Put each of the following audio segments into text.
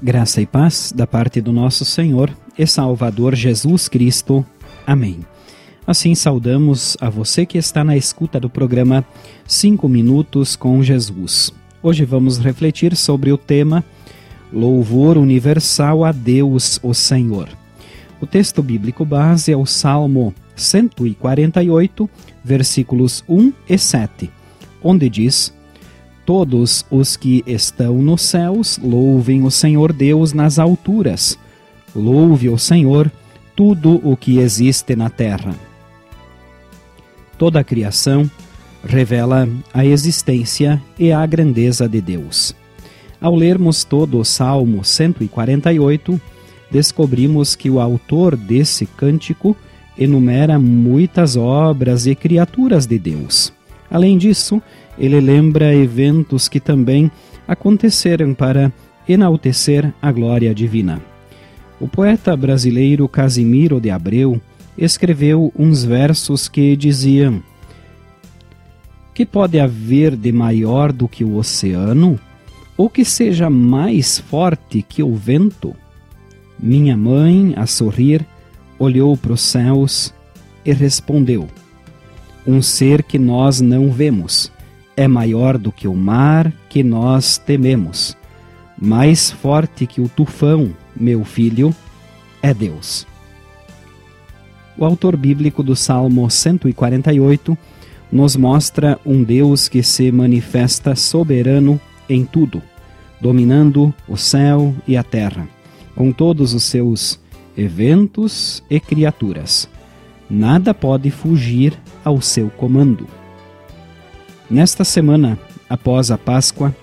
Graça e paz da parte do nosso Senhor e Salvador Jesus Cristo. Amém. Assim saudamos a você que está na escuta do programa Cinco Minutos com Jesus. Hoje vamos refletir sobre o tema Louvor Universal a Deus, o Senhor. O texto bíblico base é o Salmo 148, versículos 1 e 7, onde diz: Todos os que estão nos céus louvem o Senhor Deus nas alturas. Louve o Senhor tudo o que existe na terra. Toda a criação revela a existência e a grandeza de Deus. Ao lermos todo o Salmo 148, descobrimos que o autor desse cântico enumera muitas obras e criaturas de Deus. Além disso, ele lembra eventos que também aconteceram para enaltecer a glória divina. O poeta brasileiro Casimiro de Abreu escreveu uns versos que diziam: Que pode haver de maior do que o oceano? Ou que seja mais forte que o vento? Minha mãe, a sorrir, olhou para os céus e respondeu: Um ser que nós não vemos é maior do que o mar que nós tememos. Mais forte que o tufão, meu filho, é Deus. O autor bíblico do Salmo 148 nos mostra um Deus que se manifesta soberano em tudo, dominando o céu e a terra, com todos os seus eventos e criaturas. Nada pode fugir ao seu comando. Nesta semana, após a Páscoa,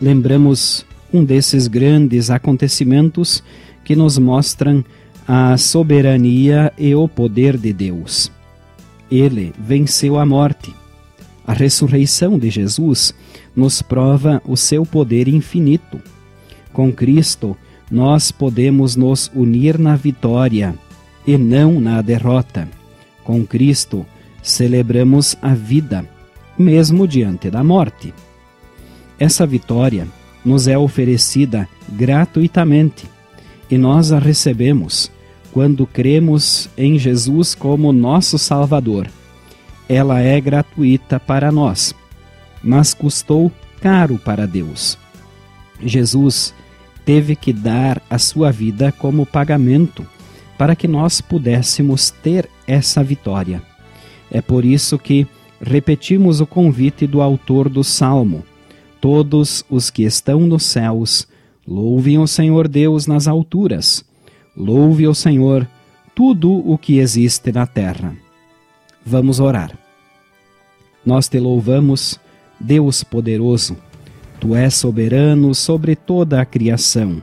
lembramos um desses grandes acontecimentos que nos mostram a soberania e o poder de Deus. Ele venceu a morte. A ressurreição de Jesus nos prova o seu poder infinito. Com Cristo, nós podemos nos unir na vitória e não na derrota. Com Cristo, celebramos a vida mesmo diante da morte. Essa vitória nos é oferecida gratuitamente e nós a recebemos quando cremos em Jesus como nosso Salvador. Ela é gratuita para nós, mas custou caro para Deus. Jesus teve que dar a sua vida como pagamento para que nós pudéssemos ter essa vitória. É por isso que repetimos o convite do autor do Salmo: Todos os que estão nos céus, louvem o Senhor Deus nas alturas. Louve o Senhor tudo o que existe na terra. Vamos orar. Nós te louvamos, Deus poderoso. Tu és soberano sobre toda a criação.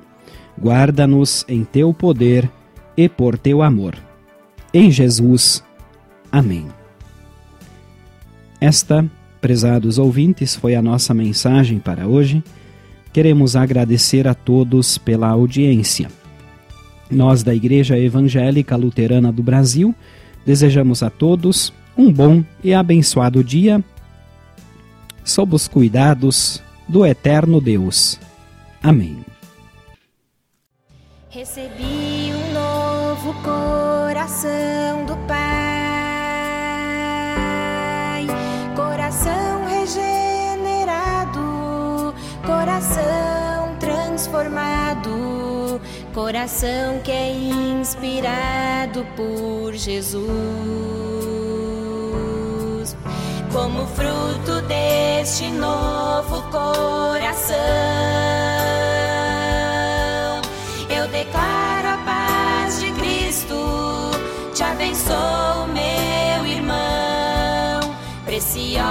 Guarda-nos em teu poder e por teu amor. Em Jesus. Amém. Esta, prezados ouvintes, foi a nossa mensagem para hoje. Queremos agradecer a todos pela audiência. Nós, da Igreja Evangélica Luterana do Brasil, desejamos a todos um bom e abençoado dia, sob os cuidados do Eterno Deus. Amém. Recebi um novo coração do Pai coração transformado, coração que é inspirado por Jesus. Como fruto deste novo coração, te